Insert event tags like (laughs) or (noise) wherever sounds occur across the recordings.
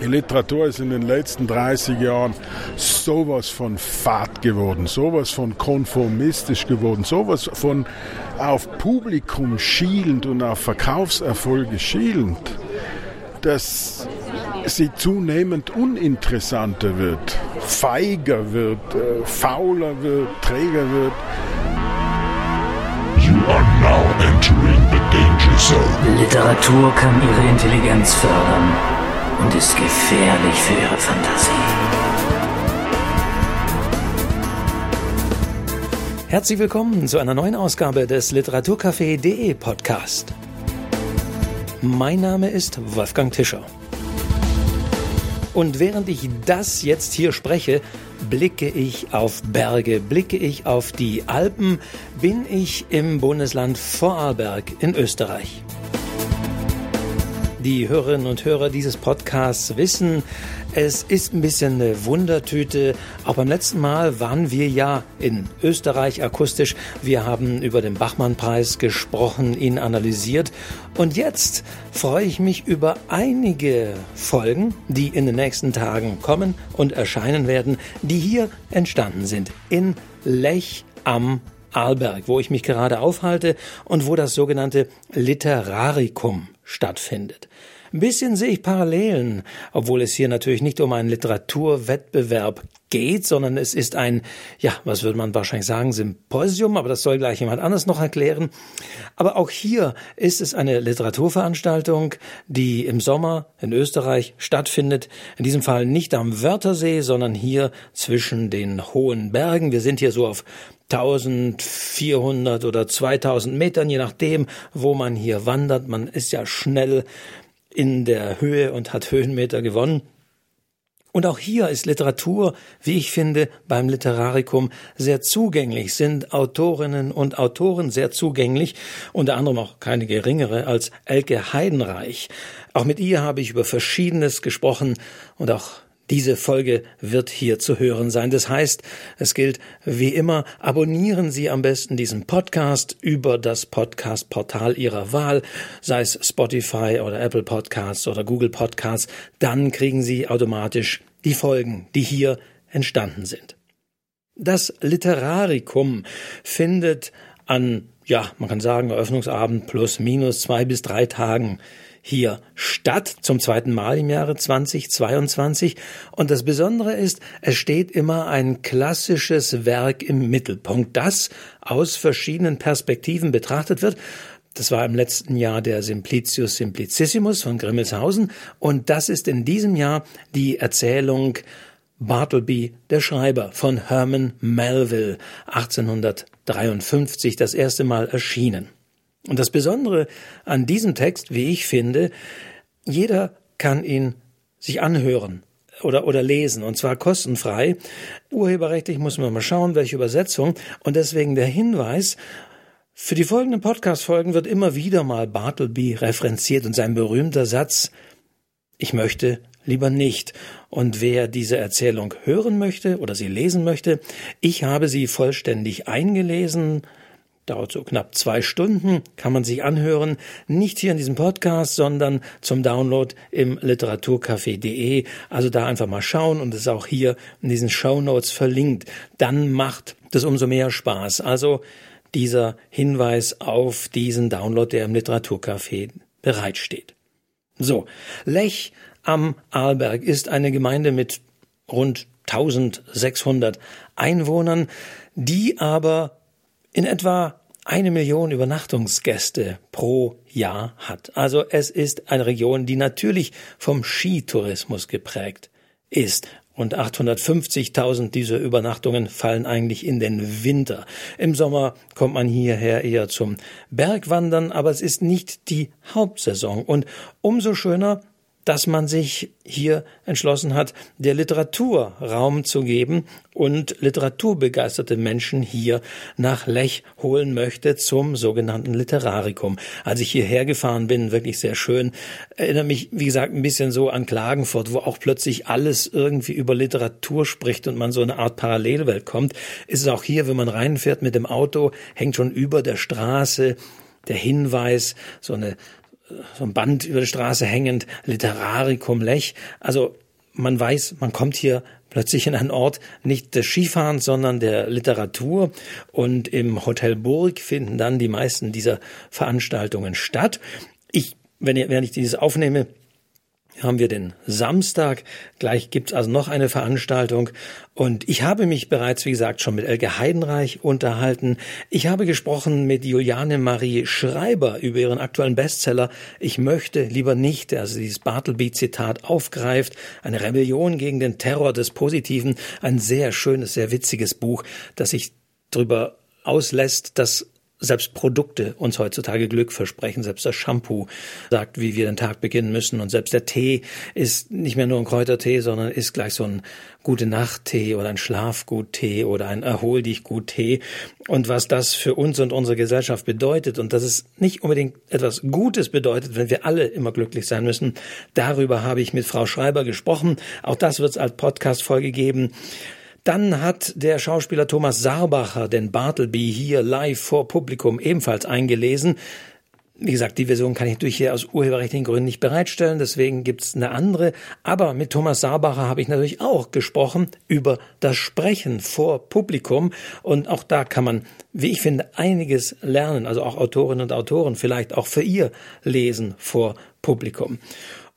Die Literatur ist in den letzten 30 Jahren sowas von fad geworden, sowas von konformistisch geworden, sowas von auf Publikum schielend und auf Verkaufserfolge schielend, dass sie zunehmend uninteressanter wird, feiger wird, äh, fauler wird, träger wird. You are now entering the danger zone. Literatur kann ihre Intelligenz fördern und ist gefährlich für ihre Fantasie. Herzlich willkommen zu einer neuen Ausgabe des Literaturcafé.de Podcast. Mein Name ist Wolfgang Tischer. Und während ich das jetzt hier spreche, blicke ich auf Berge, blicke ich auf die Alpen, bin ich im Bundesland Vorarlberg in Österreich. Die Hörerinnen und Hörer dieses Podcasts wissen, es ist ein bisschen eine Wundertüte. Auch beim letzten Mal waren wir ja in Österreich akustisch. Wir haben über den Bachmann-Preis gesprochen, ihn analysiert. Und jetzt freue ich mich über einige Folgen, die in den nächsten Tagen kommen und erscheinen werden, die hier entstanden sind. In Lech am Arlberg, wo ich mich gerade aufhalte und wo das sogenannte Literarikum stattfindet. Ein bisschen sehe ich Parallelen, obwohl es hier natürlich nicht um einen Literaturwettbewerb geht, sondern es ist ein, ja, was würde man wahrscheinlich sagen, Symposium, aber das soll gleich jemand anders noch erklären. Aber auch hier ist es eine Literaturveranstaltung, die im Sommer in Österreich stattfindet. In diesem Fall nicht am Wörthersee, sondern hier zwischen den hohen Bergen. Wir sind hier so auf 1400 oder 2000 Metern, je nachdem, wo man hier wandert. Man ist ja schnell in der Höhe und hat Höhenmeter gewonnen. Und auch hier ist Literatur, wie ich finde, beim Literarikum sehr zugänglich, sind Autorinnen und Autoren sehr zugänglich, unter anderem auch keine geringere als Elke Heidenreich. Auch mit ihr habe ich über Verschiedenes gesprochen und auch diese Folge wird hier zu hören sein. Das heißt, es gilt wie immer, abonnieren Sie am besten diesen Podcast über das Podcast-Portal Ihrer Wahl, sei es Spotify oder Apple Podcasts oder Google Podcasts. Dann kriegen Sie automatisch die Folgen, die hier entstanden sind. Das Literarikum findet an, ja, man kann sagen, Eröffnungsabend plus minus zwei bis drei Tagen hier statt, zum zweiten Mal im Jahre 2022. Und das Besondere ist, es steht immer ein klassisches Werk im Mittelpunkt, das aus verschiedenen Perspektiven betrachtet wird. Das war im letzten Jahr der Simplicius Simplicissimus von Grimmelshausen und das ist in diesem Jahr die Erzählung Bartleby, der Schreiber von Herman Melville, 1853 das erste Mal erschienen. Und das Besondere an diesem Text, wie ich finde, jeder kann ihn sich anhören oder, oder lesen, und zwar kostenfrei. Urheberrechtlich muss man mal schauen, welche Übersetzung. Und deswegen der Hinweis, für die folgenden Podcast-Folgen wird immer wieder mal Bartleby referenziert und sein berühmter Satz, ich möchte lieber nicht. Und wer diese Erzählung hören möchte oder sie lesen möchte, ich habe sie vollständig eingelesen, Dauert so knapp zwei Stunden, kann man sich anhören. Nicht hier in diesem Podcast, sondern zum Download im literaturcafé.de. Also da einfach mal schauen und es ist auch hier in diesen Show Notes verlinkt. Dann macht das umso mehr Spaß. Also dieser Hinweis auf diesen Download, der im Literaturcafé bereitsteht. So, Lech am Arlberg ist eine Gemeinde mit rund 1600 Einwohnern, die aber in etwa eine Million Übernachtungsgäste pro Jahr hat. Also es ist eine Region, die natürlich vom Skitourismus geprägt ist. Und 850.000 dieser Übernachtungen fallen eigentlich in den Winter. Im Sommer kommt man hierher eher zum Bergwandern, aber es ist nicht die Hauptsaison. Und umso schöner, dass man sich hier entschlossen hat, der Literatur Raum zu geben und literaturbegeisterte Menschen hier nach Lech holen möchte zum sogenannten Literarikum. Als ich hierher gefahren bin, wirklich sehr schön, erinnere mich, wie gesagt, ein bisschen so an Klagenfurt, wo auch plötzlich alles irgendwie über Literatur spricht und man so eine Art Parallelwelt kommt. Ist es auch hier, wenn man reinfährt mit dem Auto, hängt schon über der Straße der Hinweis, so eine so ein Band über die Straße hängend, Literaricum Lech. Also man weiß, man kommt hier plötzlich in einen Ort nicht des Skifahrens, sondern der Literatur. Und im Hotel Burg finden dann die meisten dieser Veranstaltungen statt. Ich, wenn, ich, wenn ich dieses aufnehme, haben wir den Samstag. Gleich gibt's also noch eine Veranstaltung. Und ich habe mich bereits, wie gesagt, schon mit Elke Heidenreich unterhalten. Ich habe gesprochen mit Juliane Marie Schreiber über ihren aktuellen Bestseller Ich möchte lieber nicht, also dieses Bartleby-Zitat aufgreift. Eine Rebellion gegen den Terror des Positiven. Ein sehr schönes, sehr witziges Buch, das sich darüber auslässt, dass selbst Produkte uns heutzutage Glück versprechen. Selbst das Shampoo sagt, wie wir den Tag beginnen müssen. Und selbst der Tee ist nicht mehr nur ein Kräutertee, sondern ist gleich so ein gute Nacht-Tee oder ein Schlafgut-Tee oder ein Erhol dich gut-Tee. Und was das für uns und unsere Gesellschaft bedeutet und dass es nicht unbedingt etwas Gutes bedeutet, wenn wir alle immer glücklich sein müssen, darüber habe ich mit Frau Schreiber gesprochen. Auch das wird es als Podcast-Folge geben. Dann hat der Schauspieler Thomas Sarbacher den Bartleby hier live vor Publikum ebenfalls eingelesen. Wie gesagt, die Version kann ich natürlich hier aus urheberrechtlichen Gründen nicht bereitstellen, deswegen gibt's eine andere. Aber mit Thomas Sarbacher habe ich natürlich auch gesprochen über das Sprechen vor Publikum. Und auch da kann man, wie ich finde, einiges lernen. Also auch Autorinnen und Autoren vielleicht auch für ihr Lesen vor Publikum.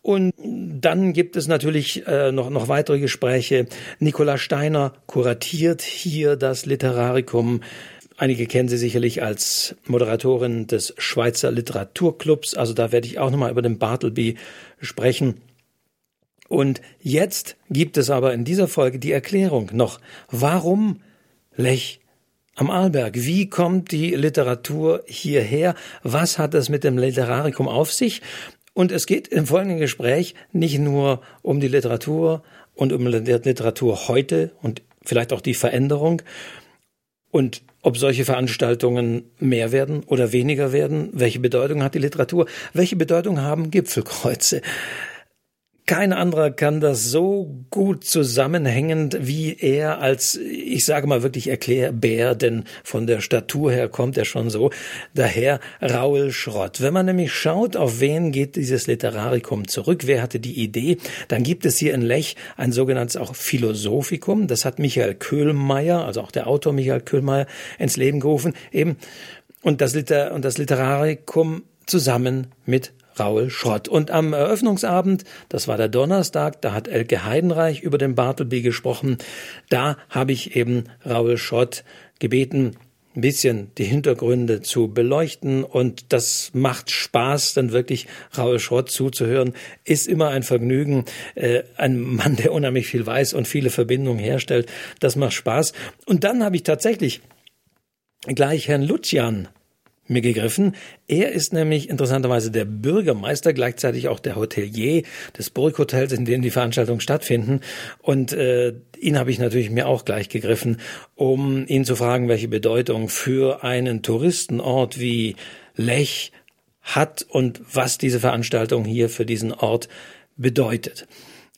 Und dann gibt es natürlich äh, noch, noch weitere Gespräche. Nicola Steiner kuratiert hier das Literarikum. Einige kennen sie sicherlich als Moderatorin des Schweizer Literaturclubs. Also da werde ich auch nochmal über den Bartleby sprechen. Und jetzt gibt es aber in dieser Folge die Erklärung noch, warum Lech am Arlberg. Wie kommt die Literatur hierher? Was hat es mit dem Literarikum auf sich? Und es geht im folgenden Gespräch nicht nur um die Literatur und um die Literatur heute und vielleicht auch die Veränderung und ob solche Veranstaltungen mehr werden oder weniger werden, welche Bedeutung hat die Literatur, welche Bedeutung haben Gipfelkreuze. Kein anderer kann das so gut zusammenhängend wie er als, ich sage mal wirklich Erklärbär, denn von der Statur her kommt er schon so, daher Raul Schrott. Wenn man nämlich schaut, auf wen geht dieses Literarikum zurück, wer hatte die Idee, dann gibt es hier in Lech ein sogenanntes auch Philosophikum, das hat Michael Köhlmeier, also auch der Autor Michael Köhlmeier, ins Leben gerufen, eben, und das, Liter und das Literarikum zusammen mit Raul Schrott. Und am Eröffnungsabend, das war der Donnerstag, da hat Elke Heidenreich über den Bartleby gesprochen. Da habe ich eben Raul Schrott gebeten, ein bisschen die Hintergründe zu beleuchten und das macht Spaß, dann wirklich Raul Schrott zuzuhören, ist immer ein Vergnügen. Äh, ein Mann, der unheimlich viel weiß und viele Verbindungen herstellt, das macht Spaß. Und dann habe ich tatsächlich gleich Herrn Lucian mir gegriffen. Er ist nämlich interessanterweise der Bürgermeister, gleichzeitig auch der Hotelier des Burghotels, in dem die Veranstaltungen stattfinden. Und äh, ihn habe ich natürlich mir auch gleich gegriffen, um ihn zu fragen, welche Bedeutung für einen Touristenort wie Lech hat und was diese Veranstaltung hier für diesen Ort bedeutet.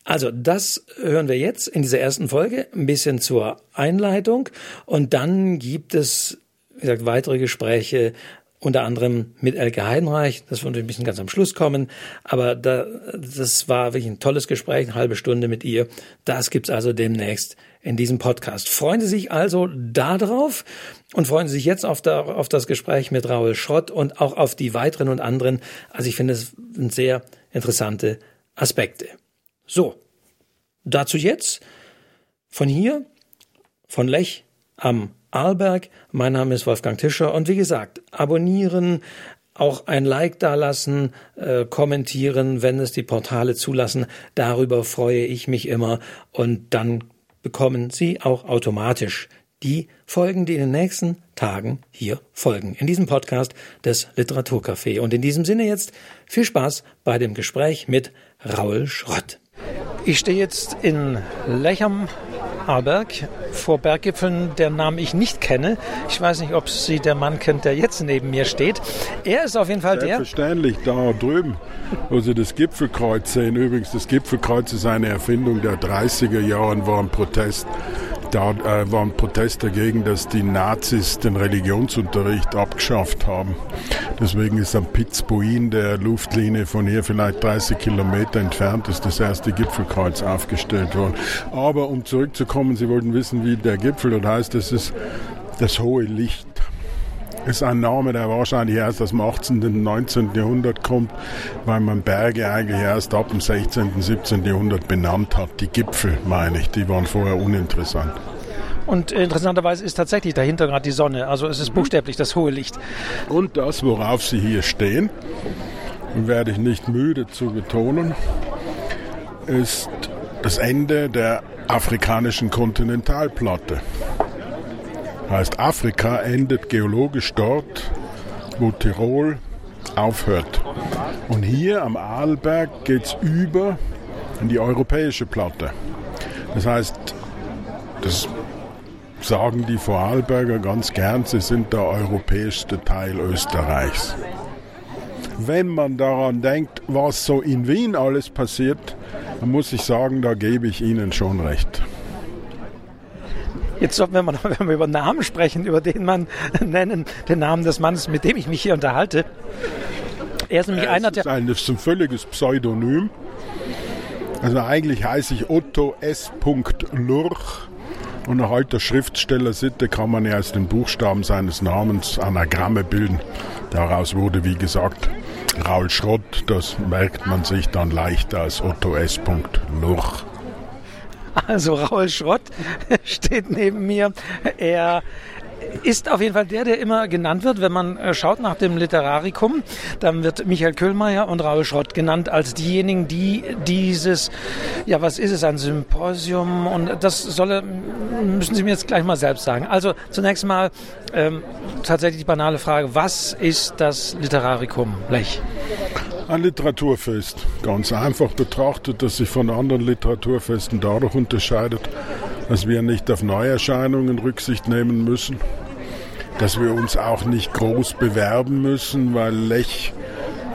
Also das hören wir jetzt in dieser ersten Folge ein bisschen zur Einleitung und dann gibt es wie gesagt, weitere Gespräche, unter anderem mit Elke Heidenreich. Das wird ein bisschen ganz am Schluss kommen. Aber da, das war wirklich ein tolles Gespräch, eine halbe Stunde mit ihr. Das gibt's also demnächst in diesem Podcast. Freuen Sie sich also darauf und freuen Sie sich jetzt auf, der, auf das Gespräch mit Raul Schrott und auch auf die weiteren und anderen. Also ich finde es sind sehr interessante Aspekte. So, dazu jetzt von hier, von Lech am Arlberg. Mein Name ist Wolfgang Tischer und wie gesagt, abonnieren, auch ein Like dalassen, äh, kommentieren, wenn es die Portale zulassen. Darüber freue ich mich immer und dann bekommen Sie auch automatisch die Folgen, die in den nächsten Tagen hier folgen. In diesem Podcast des Literaturcafé. Und in diesem Sinne jetzt viel Spaß bei dem Gespräch mit Raul Schrott. Ich stehe jetzt in Lecham Arlberg vor Berggipfeln, deren Namen ich nicht kenne. Ich weiß nicht, ob Sie der Mann kennt, der jetzt neben mir steht. Er ist auf jeden Fall der. Selbstverständlich, da drüben, wo Sie das Gipfelkreuz sehen. Übrigens, das Gipfelkreuz ist eine Erfindung der 30er Jahre, war ein Protest Da äh, war ein Protest dagegen, dass die Nazis den Religionsunterricht abgeschafft haben. Deswegen ist am Pitzbuin, der Luftlinie von hier vielleicht 30 Kilometer entfernt, ist das erste Gipfelkreuz aufgestellt worden. Aber um zurückzukommen, Sie wollten wissen, wie der Gipfel dort heißt, das ist das hohe Licht ist ein Name, der wahrscheinlich erst aus dem 18. und 19. Jahrhundert kommt, weil man Berge eigentlich erst ab dem 16. und 17. Jahrhundert benannt hat. Die Gipfel, meine ich, die waren vorher uninteressant. Und interessanterweise ist tatsächlich dahinter gerade die Sonne. Also es ist buchstäblich das hohe Licht. Und das, worauf Sie hier stehen, werde ich nicht müde zu betonen, ist das Ende der afrikanischen Kontinentalplatte. Heißt, Afrika endet geologisch dort, wo Tirol aufhört. Und hier am Arlberg geht es über in die europäische Platte. Das heißt, das sagen die Vorarlberger ganz gern, sie sind der europäischste Teil Österreichs. Wenn man daran denkt, was so in Wien alles passiert, dann muss ich sagen, da gebe ich Ihnen schon recht. Jetzt sollten wir mal, (laughs) wenn wir über Namen sprechen, über den Mann (laughs) nennen, den Namen des Mannes, mit dem ich mich hier unterhalte. Er ist nämlich ja, einer der. Ist ein, das ist ein völliges Pseudonym. Also eigentlich heiße ich Otto S. Lurch. Und nach alter Schriftstellersitte kann man ja aus den Buchstaben seines Namens Anagramme bilden. Daraus wurde, wie gesagt, Raul Schrott. Das merkt man sich dann leichter als Otto S. Lurch. Also Raul Schrott steht neben mir. Er ist auf jeden Fall der, der immer genannt wird, wenn man äh, schaut nach dem Literarikum, dann wird Michael Köhlmeier und Raul Schrott genannt als diejenigen, die dieses, ja, was ist es, ein Symposium und das solle, müssen Sie mir jetzt gleich mal selbst sagen. Also zunächst mal ähm, tatsächlich die banale Frage, was ist das Literarikum, Lech? Ein Literaturfest, ganz einfach betrachtet, das sich von anderen Literaturfesten dadurch unterscheidet, dass wir nicht auf Neuerscheinungen Rücksicht nehmen müssen, dass wir uns auch nicht groß bewerben müssen, weil Lech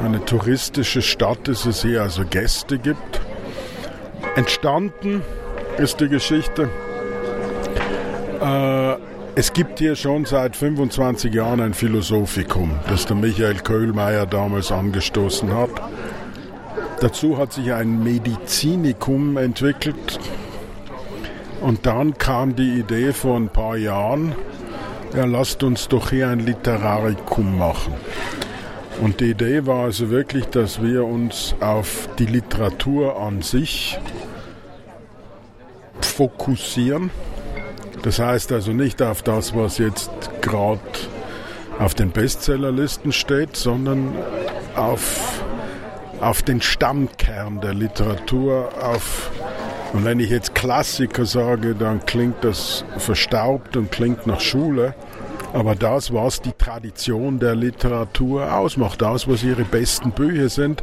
eine touristische Stadt ist, es hier also Gäste gibt. Entstanden ist die Geschichte äh, es gibt hier schon seit 25 Jahren ein Philosophikum, das der Michael Köhlmeier damals angestoßen hat. Dazu hat sich ein Medizinikum entwickelt. Und dann kam die Idee vor ein paar Jahren, ja, lasst uns doch hier ein Literarikum machen. Und die Idee war also wirklich, dass wir uns auf die Literatur an sich fokussieren das heißt also nicht auf das, was jetzt gerade auf den Bestsellerlisten steht, sondern auf, auf den Stammkern der Literatur, auf und wenn ich jetzt Klassiker sage, dann klingt das verstaubt und klingt nach Schule. Aber das, was die Tradition der Literatur ausmacht, das, was ihre besten Bücher sind,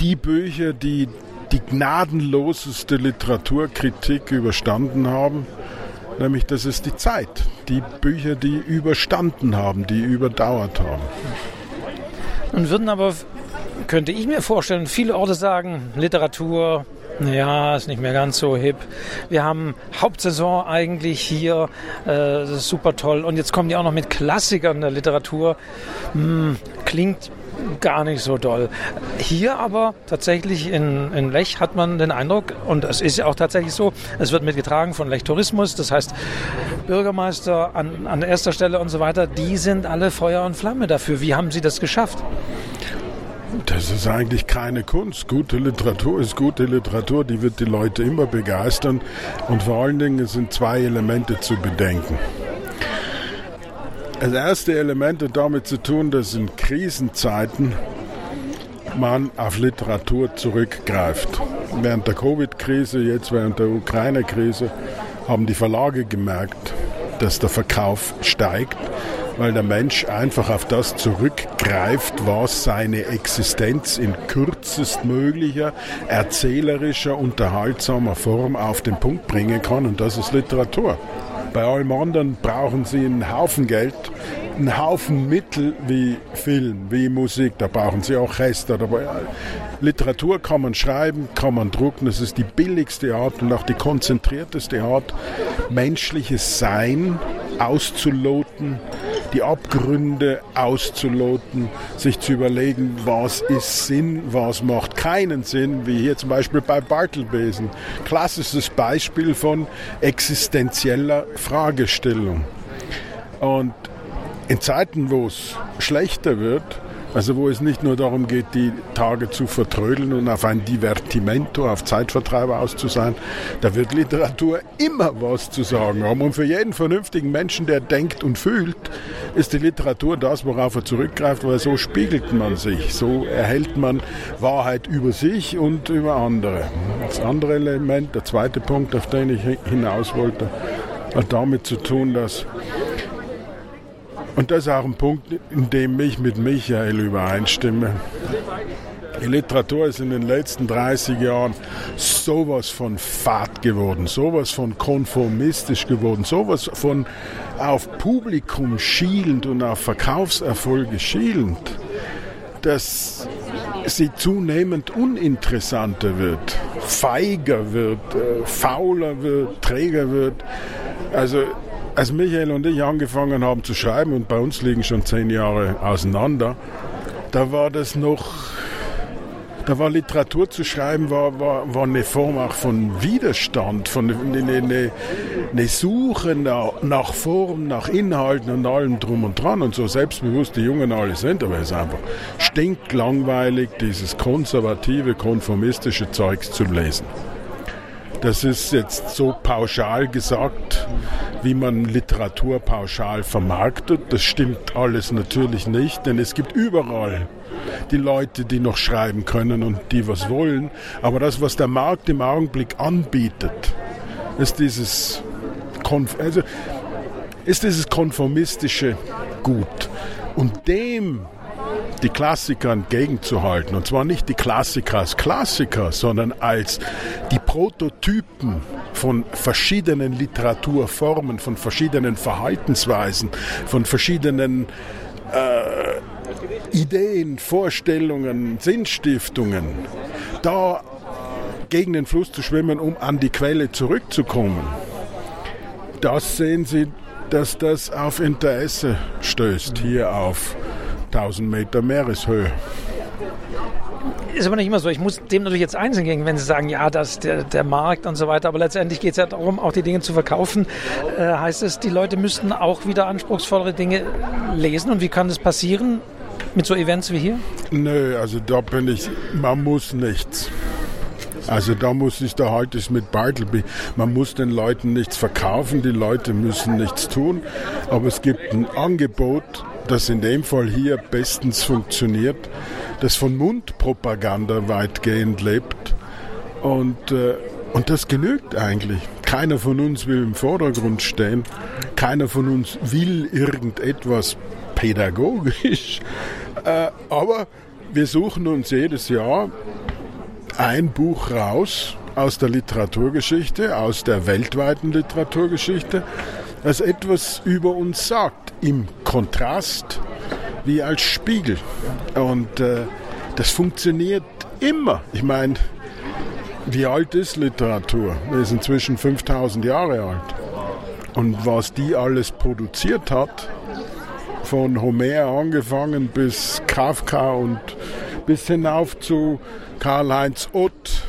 die Bücher, die die gnadenloseste Literaturkritik überstanden haben, Nämlich, das ist die Zeit. Die Bücher, die überstanden haben, die überdauert haben. Und würden aber, könnte ich mir vorstellen, viele Orte sagen, Literatur, ja, ist nicht mehr ganz so hip. Wir haben Hauptsaison eigentlich hier, äh, das ist super toll. Und jetzt kommen die auch noch mit Klassikern der Literatur. Hm, klingt gar nicht so doll. Hier aber tatsächlich in, in Lech hat man den Eindruck, und es ist ja auch tatsächlich so, es wird mitgetragen von Lech Tourismus, das heißt Bürgermeister an, an erster Stelle und so weiter, die sind alle Feuer und Flamme dafür. Wie haben Sie das geschafft? Das ist eigentlich keine Kunst. Gute Literatur ist gute Literatur, die wird die Leute immer begeistern. Und vor allen Dingen sind zwei Elemente zu bedenken. Das erste Element hat damit zu tun, dass in Krisenzeiten man auf Literatur zurückgreift. Während der Covid-Krise, jetzt während der Ukraine-Krise, haben die Verlage gemerkt, dass der Verkauf steigt, weil der Mensch einfach auf das zurückgreift, was seine Existenz in kürzestmöglicher, erzählerischer, unterhaltsamer Form auf den Punkt bringen kann. Und das ist Literatur. Bei allem anderen brauchen sie einen Haufen Geld, einen Haufen Mittel wie Film, wie Musik, da brauchen sie Orchester. Aber Literatur kann man schreiben, kann man drucken, das ist die billigste Art und auch die konzentrierteste Art, menschliches Sein auszuloten, die Abgründe auszuloten, sich zu überlegen, was ist Sinn, was macht keinen Sinn, wie hier zum Beispiel bei Bartelbesen. Klassisches Beispiel von existenzieller Fragestellung. Und in Zeiten, wo es schlechter wird, also wo es nicht nur darum geht, die Tage zu vertrödeln und auf ein Divertimento, auf Zeitvertreib auszusein, da wird Literatur immer was zu sagen haben. Und für jeden vernünftigen Menschen, der denkt und fühlt, ist die Literatur das, worauf er zurückgreift, weil so spiegelt man sich, so erhält man Wahrheit über sich und über andere. Das andere Element, der zweite Punkt, auf den ich hinaus wollte, hat damit zu tun, dass und das ist auch ein Punkt, in dem ich mit Michael übereinstimme. Die Literatur ist in den letzten 30 Jahren sowas von fad geworden, sowas von konformistisch geworden, sowas von auf Publikum schielend und auf Verkaufserfolge schielend, dass sie zunehmend uninteressanter wird, feiger wird, äh, fauler wird, träger wird. Also als Michael und ich angefangen haben zu schreiben, und bei uns liegen schon zehn Jahre auseinander, da war das noch, da war Literatur zu schreiben, war, war, war eine Form auch von Widerstand, von eine, eine, eine Suche nach, nach Form, nach Inhalten und allem drum und dran und so selbstbewusst die Jungen alle sind, aber es ist einfach stinklangweilig, dieses konservative, konformistische Zeugs zu lesen. Das ist jetzt so pauschal gesagt, wie man Literatur pauschal vermarktet. Das stimmt alles natürlich nicht, denn es gibt überall die Leute, die noch schreiben können und die was wollen. Aber das, was der Markt im Augenblick anbietet, ist dieses, Konf also, ist dieses konformistische Gut. Und dem die Klassiker entgegenzuhalten. Und zwar nicht die Klassiker als Klassiker, sondern als die Prototypen von verschiedenen Literaturformen, von verschiedenen Verhaltensweisen, von verschiedenen äh, Ideen, Vorstellungen, Sinnstiftungen. Da gegen den Fluss zu schwimmen, um an die Quelle zurückzukommen. Das sehen Sie, dass das auf Interesse stößt hier auf 1000 Meter Meereshöhe. Ist aber nicht immer so. Ich muss dem natürlich jetzt einzeln gehen, wenn Sie sagen, ja, das der, der Markt und so weiter. Aber letztendlich geht es ja darum, auch die Dinge zu verkaufen. Äh, heißt es, die Leute müssten auch wieder anspruchsvollere Dinge lesen. Und wie kann das passieren? Mit so Events wie hier? Nö, also da bin ich, man muss nichts. Also da muss ich, da ich mit Bartleby. Man muss den Leuten nichts verkaufen, die Leute müssen nichts tun, aber es gibt ein Angebot, das in dem Fall hier bestens funktioniert, das von Mundpropaganda weitgehend lebt. Und, äh, und das genügt eigentlich. Keiner von uns will im Vordergrund stehen. Keiner von uns will irgendetwas pädagogisch. Äh, aber wir suchen uns jedes Jahr ein Buch raus aus der Literaturgeschichte, aus der weltweiten Literaturgeschichte, das etwas über uns sagt, im Kontrast wie als Spiegel. Und äh, das funktioniert immer. Ich meine, wie alt ist Literatur? Wir sind inzwischen 5000 Jahre alt. Und was die alles produziert hat, von Homer angefangen bis Kafka und bis hinauf zu Karl-Heinz Ott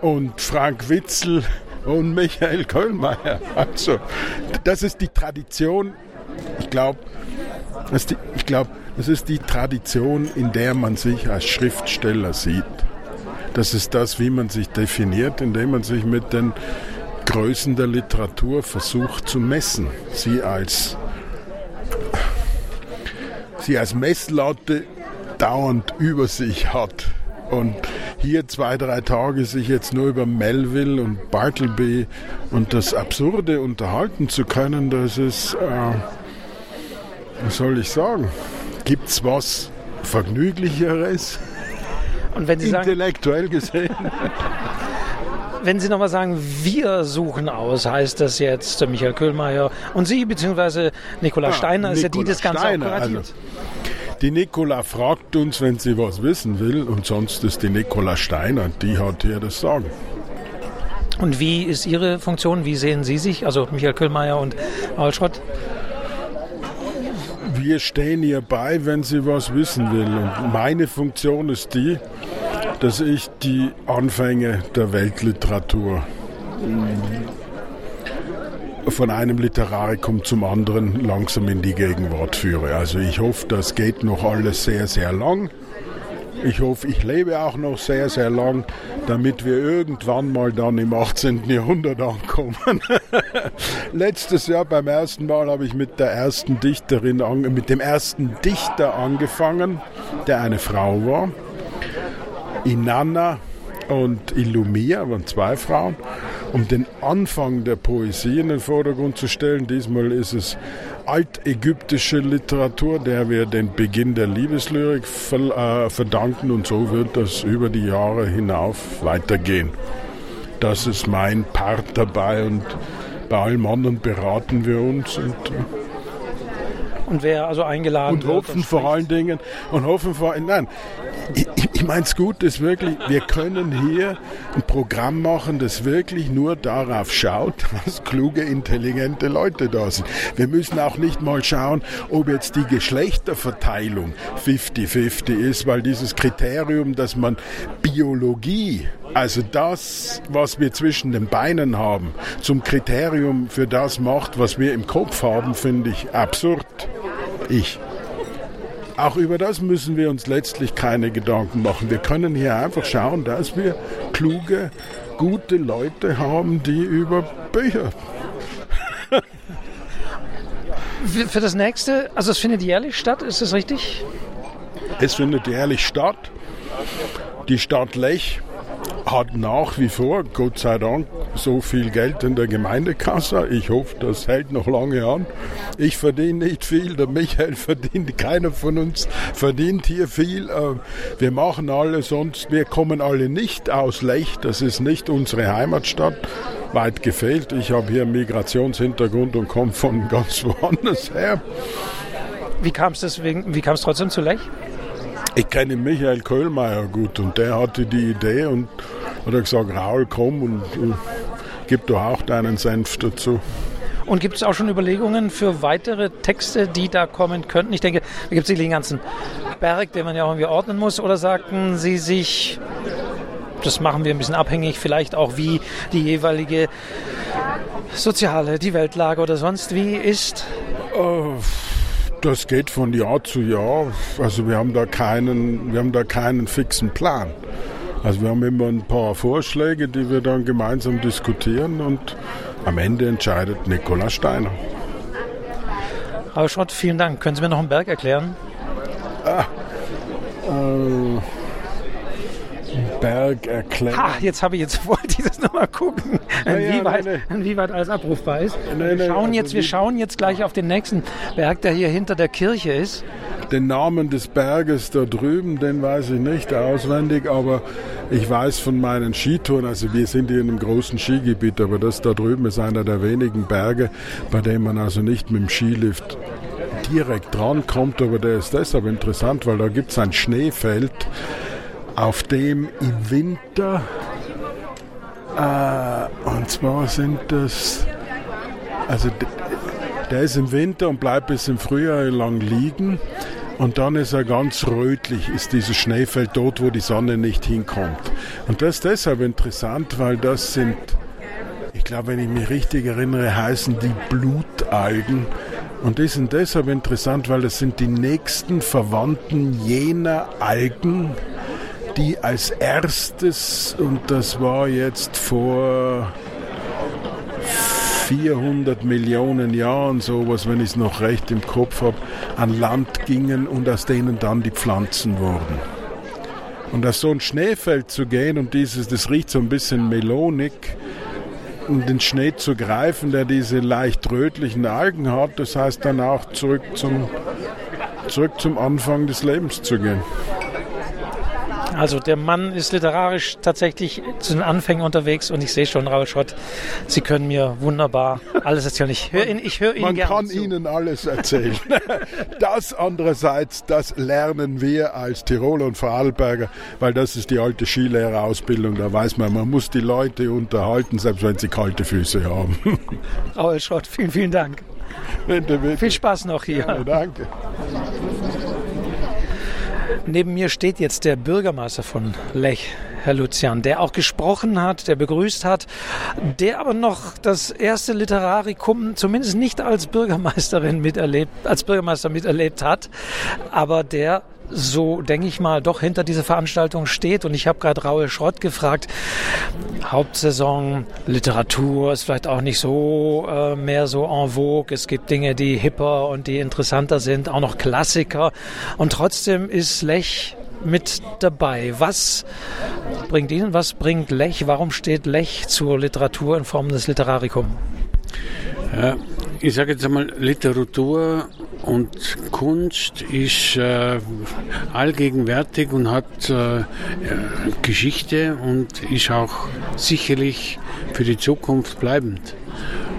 und Frank Witzel und Michael Köllmeier. Also, das ist die Tradition. Ich glaube, ich glaube, das ist die Tradition, in der man sich als Schriftsteller sieht. Das ist das, wie man sich definiert, indem man sich mit den Größen der Literatur versucht zu messen. Sie als, sie als Messlatte dauernd über sich hat. Und hier zwei, drei Tage sich jetzt nur über Melville und Bartleby und das Absurde unterhalten zu können, das ist, äh, was soll ich sagen? Gibt's was Vergnüglicheres? Und wenn Sie Intellektuell sagen, gesehen. wenn Sie nochmal sagen, wir suchen aus, heißt das jetzt Michael Köhlmeier und Sie, beziehungsweise Nikola Steiner, ist ja die das Ganze Steiner, auch kuratiert. also, die Nicola fragt uns, wenn sie was wissen will, und sonst ist die Nicola Steiner, die hat hier das Sagen. Und wie ist Ihre Funktion? Wie sehen Sie sich, also Michael Köhlmeier und Paul Schrott? Wir stehen ihr bei, wenn sie was wissen will. Und meine Funktion ist die, dass ich die Anfänge der Weltliteratur von einem Literarikum zum anderen langsam in die Gegenwart führe. Also ich hoffe, das geht noch alles sehr, sehr lang. Ich hoffe, ich lebe auch noch sehr, sehr lang, damit wir irgendwann mal dann im 18. Jahrhundert ankommen. (laughs) Letztes Jahr beim ersten Mal habe ich mit der ersten Dichterin, mit dem ersten Dichter angefangen, der eine Frau war. Inanna und Illumia waren zwei Frauen, um den Anfang der Poesie in den Vordergrund zu stellen. Diesmal ist es altägyptische Literatur, der wir den Beginn der Liebeslyrik äh, verdanken und so wird das über die Jahre hinauf weitergehen. Das ist mein Part dabei und bei allem anderen beraten wir uns und, Und wer also eingeladen und wird hoffen vor spricht. allen Dingen und hoffen vor nein ich, ich meine es gut ist wirklich wir können hier ein Programm machen das wirklich nur darauf schaut (laughs) dass kluge intelligente Leute da sind wir müssen auch nicht mal schauen ob jetzt die Geschlechterverteilung 50-50 ist weil dieses Kriterium dass man Biologie also das, was wir zwischen den Beinen haben, zum Kriterium für das macht, was wir im Kopf haben, finde ich absurd. Ich. Auch über das müssen wir uns letztlich keine Gedanken machen. Wir können hier einfach schauen, dass wir kluge, gute Leute haben, die über Bücher. (laughs) Für für das nächste, also es findet jährlich statt, ist das richtig? Es findet jährlich statt. Die Stadt Lech hat nach wie vor, Gott sei Dank, so viel Geld in der Gemeindekasse. Ich hoffe, das hält noch lange an. Ich verdiene nicht viel, der Michael (laughs) verdient, keiner von uns verdient hier viel. Äh, Wir machen alle sonst, wir kommen alle nicht aus Lech, das ist nicht unsere Heimatstadt. Weit gefehlt. Ich habe hier einen Migrationshintergrund und komme von (laughs) ganz woanders her. Wie kam es trotzdem zu Lech? Ich kenne Michael Köhlmeier gut und der hatte die Idee und hat gesagt, Raul, komm und äh, gib doch auch deinen Senf dazu. Und gibt es auch schon Überlegungen für weitere Texte, die da kommen könnten? Ich denke, da gibt es den ganzen Berg, den man ja auch irgendwie ordnen muss. Oder sagten Sie sich, das machen wir ein bisschen abhängig, vielleicht auch wie die jeweilige soziale, die Weltlage oder sonst wie ist? Das geht von Jahr zu Jahr. Also wir haben da keinen, wir haben da keinen fixen Plan. Also wir haben immer ein paar Vorschläge, die wir dann gemeinsam diskutieren und am Ende entscheidet Nikola Steiner. Aber Schott, vielen Dank. Können Sie mir noch einen Berg erklären? Äh, Berg erklärt. Ha, jetzt habe ich jetzt (laughs) wollte ich das nochmal gucken, Ja, ja, inwieweit, nein, inwieweit alles abrufbar ist. Nein, wir, nein, schauen also jetzt, wir schauen jetzt gleich auf den nächsten Berg, der hier hinter der Kirche ist. Den Namen des Berges da drüben, den weiß ich nicht auswendig, aber ich weiß von meinen Skitouren, also wir sind hier in einem großen Skigebiet, aber das da drüben ist einer der wenigen Berge, bei dem man also nicht mit dem Skilift direkt drankommt, aber der ist deshalb interessant, weil da gibt es ein Schneefeld, auf dem im Winter, äh, und zwar sind das, also der ist im Winter und bleibt bis im Frühjahr lang liegen. Und dann ist er ganz rötlich, ist dieses Schneefeld dort, wo die Sonne nicht hinkommt. Und das ist deshalb interessant, weil das sind, ich glaube, wenn ich mich richtig erinnere, heißen die Blutalgen. Und die sind deshalb interessant, weil das sind die nächsten Verwandten jener Algen, die als erstes, und das war jetzt vor 400 Millionen Jahren, sowas, wenn ich es noch recht im Kopf habe, an Land gingen und aus denen dann die Pflanzen wurden. Und auf so ein Schneefeld zu gehen und dieses, das riecht so ein bisschen melonig, und den Schnee zu greifen, der diese leicht rötlichen Algen hat, das heißt dann auch zurück zum, zurück zum Anfang des Lebens zu gehen. Also der Mann ist literarisch tatsächlich zu den Anfängen unterwegs und ich sehe schon, Raul Schott, Sie können mir wunderbar alles erzählen. Ich höre ihn, ich höre ihn Man gerne kann zu. Ihnen alles erzählen. (laughs) Das andererseits, das lernen wir als Tiroler und Vorarlberger, weil das ist die alte Skilehrerausbildung. Da weiß man, man muss die Leute unterhalten, selbst wenn sie kalte Füße haben. Raul Schott, vielen, vielen Dank. Bitte, bitte. Viel Spaß noch hier. Ja, danke. Neben mir steht jetzt der Bürgermeister von Lech, Herr Lucian, der auch gesprochen hat, der begrüßt hat, der aber noch das erste Literarikum zumindest nicht als Bürgermeisterin miterlebt, als Bürgermeister miterlebt hat, aber der so denke ich mal, doch hinter dieser Veranstaltung steht. Und ich habe gerade Raul Schrott gefragt, Hauptsaison, Literatur ist vielleicht auch nicht so äh, mehr so en vogue. Es gibt Dinge, die hipper und die interessanter sind, auch noch Klassiker. Und trotzdem ist Lech mit dabei. Was bringt Ihnen, was bringt Lech? Warum steht Lech zur Literatur in Form des Literarikums? Ja, ich sage jetzt einmal, Literatur und Kunst ist äh, allgegenwärtig und hat äh, Geschichte und ist auch sicherlich für die Zukunft bleibend.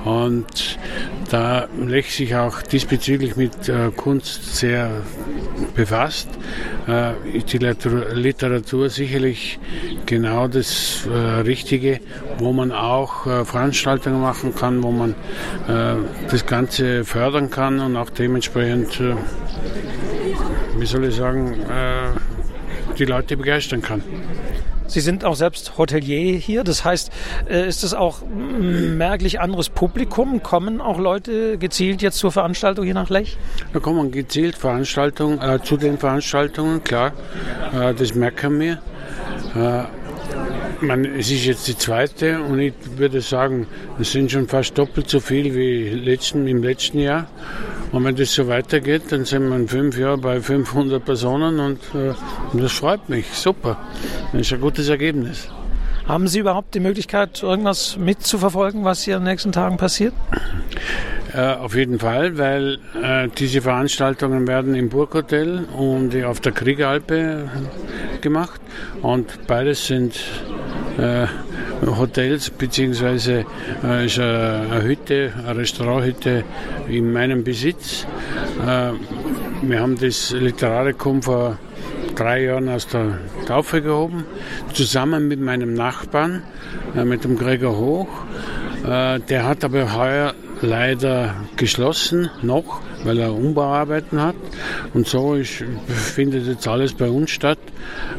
Und da Lech sich auch diesbezüglich mit äh, Kunst sehr befasst, äh, ist die Literatur, sicherlich genau das äh, Richtige, wo man auch äh, Veranstaltungen machen kann, wo man äh, das Ganze fördern kann und auch dementsprechend, äh, wie soll ich sagen, die Leute begeistern kann. Sie sind auch selbst Hotelier hier, das heißt, äh, ist es auch merklich anderes Publikum? Kommen auch Leute gezielt jetzt zur Veranstaltung hier nach Lech? Da kommen gezielt Veranstaltungen, äh, zu den Veranstaltungen, klar, äh, das merken wir. Äh, man, es ist jetzt die zweite und ich würde sagen, es sind schon fast doppelt so viel wie letzten, im letzten Jahr. Und wenn das so weitergeht, dann sind wir in fünf Jahren bei 500 Personen und, äh, das freut mich. Super. Das ist ein gutes Ergebnis. Haben Sie überhaupt die Möglichkeit, irgendwas mitzuverfolgen, was hier in den nächsten Tagen passiert? Äh, auf jeden Fall, weil äh, diese Veranstaltungen werden im Burghotel und auf der Kriegalpe gemacht und beides sind äh, Hotels beziehungsweise äh, ist eine, Hütte, eine Restauranthütte in meinem Besitz. Äh, wir haben das Literarikum vor drei Jahren aus der Taufe gehoben, zusammen mit meinem Nachbarn, äh, mit dem Gregor Hoch. Äh, der hat aber heuer leider geschlossen, noch, weil er Umbauarbeiten hat. Und so ist, findet jetzt alles bei uns statt.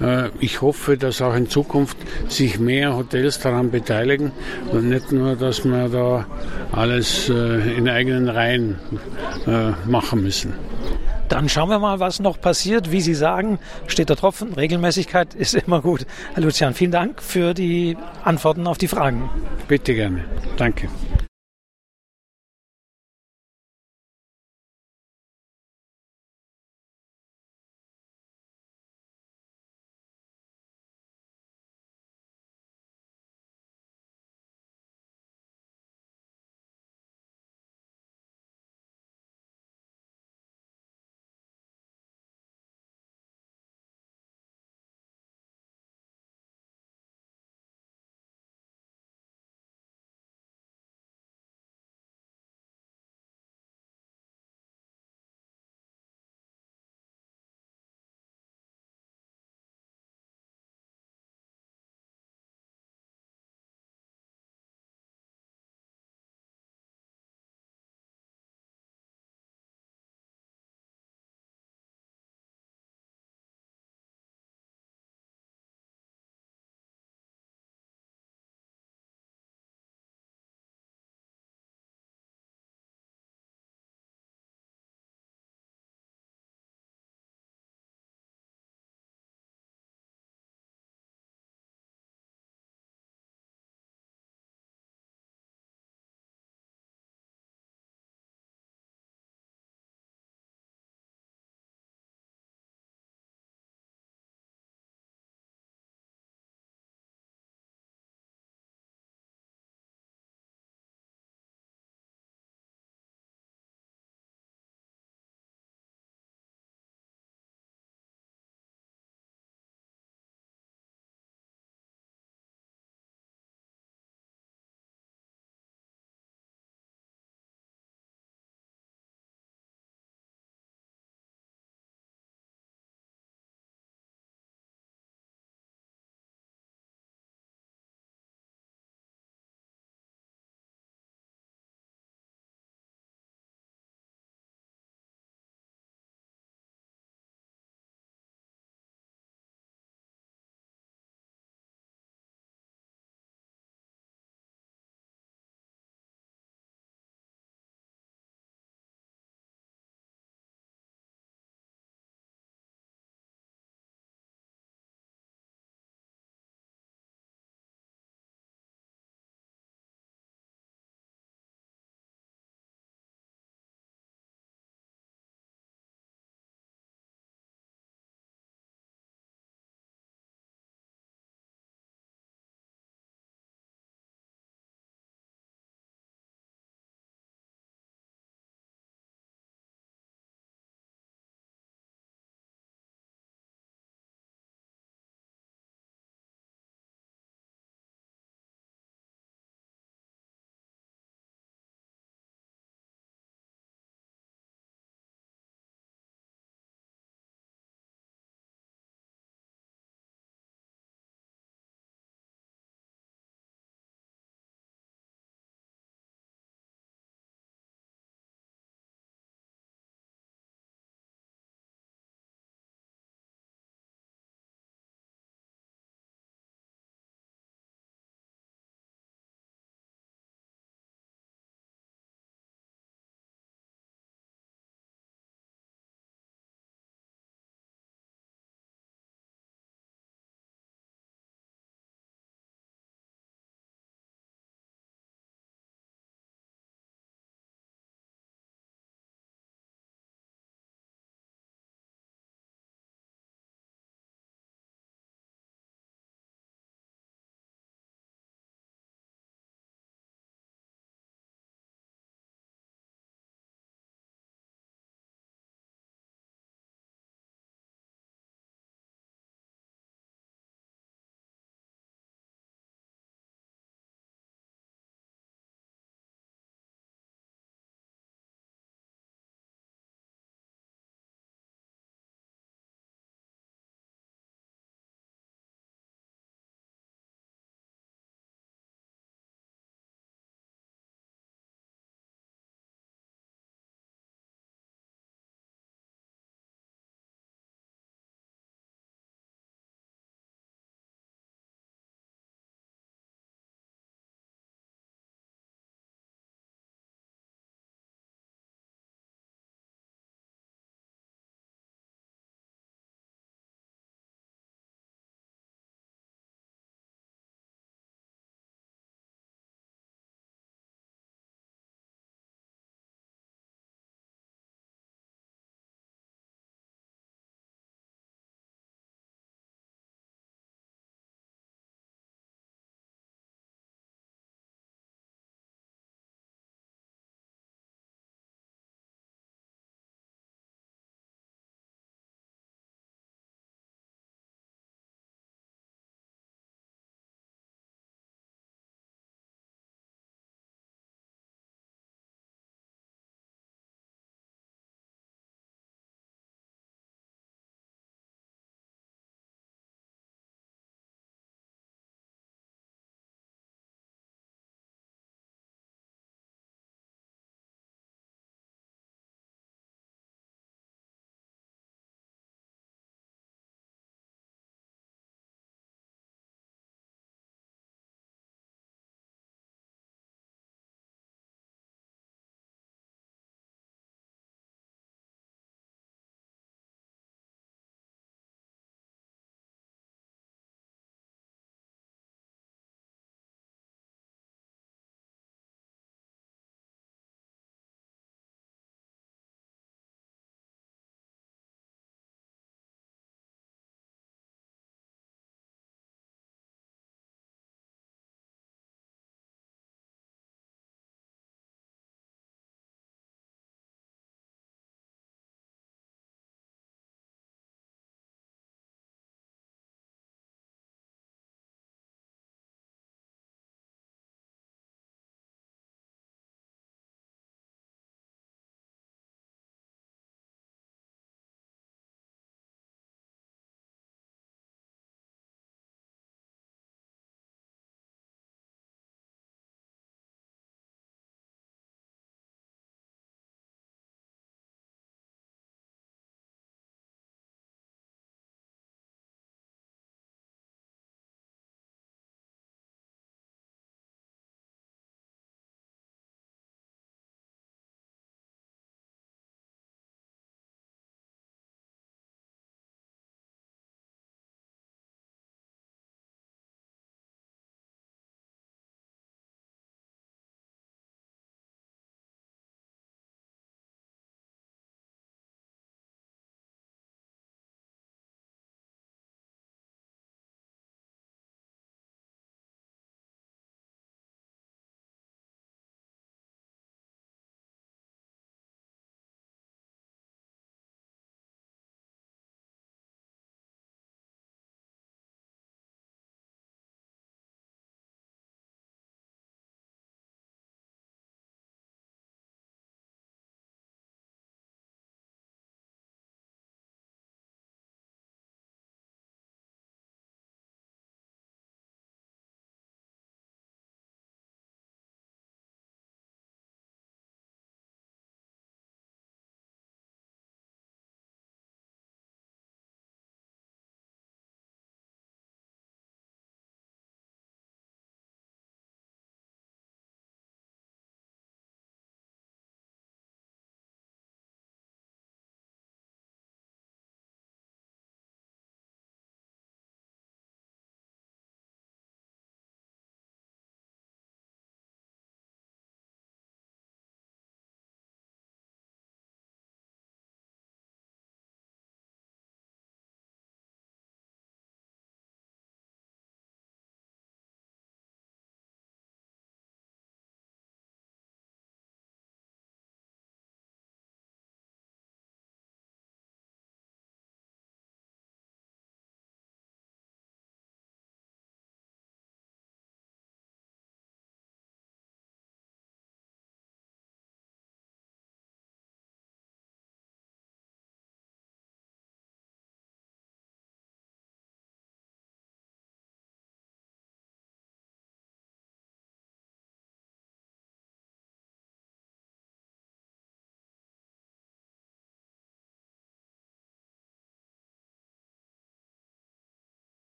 Äh, ich hoffe, dass auch in Zukunft sich mehr Hotels daran beteiligen und nicht nur, dass wir da alles äh, in eigenen Reihen äh, machen müssen. Dann schauen wir mal, was noch passiert. Wie Sie sagen, steht der Tropfen. Regelmäßigkeit (laughs) ist immer gut. Herr Lucian, vielen Dank für die Antworten auf die Fragen. Bitte gerne. Danke.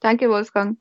Danke, Wolfgang.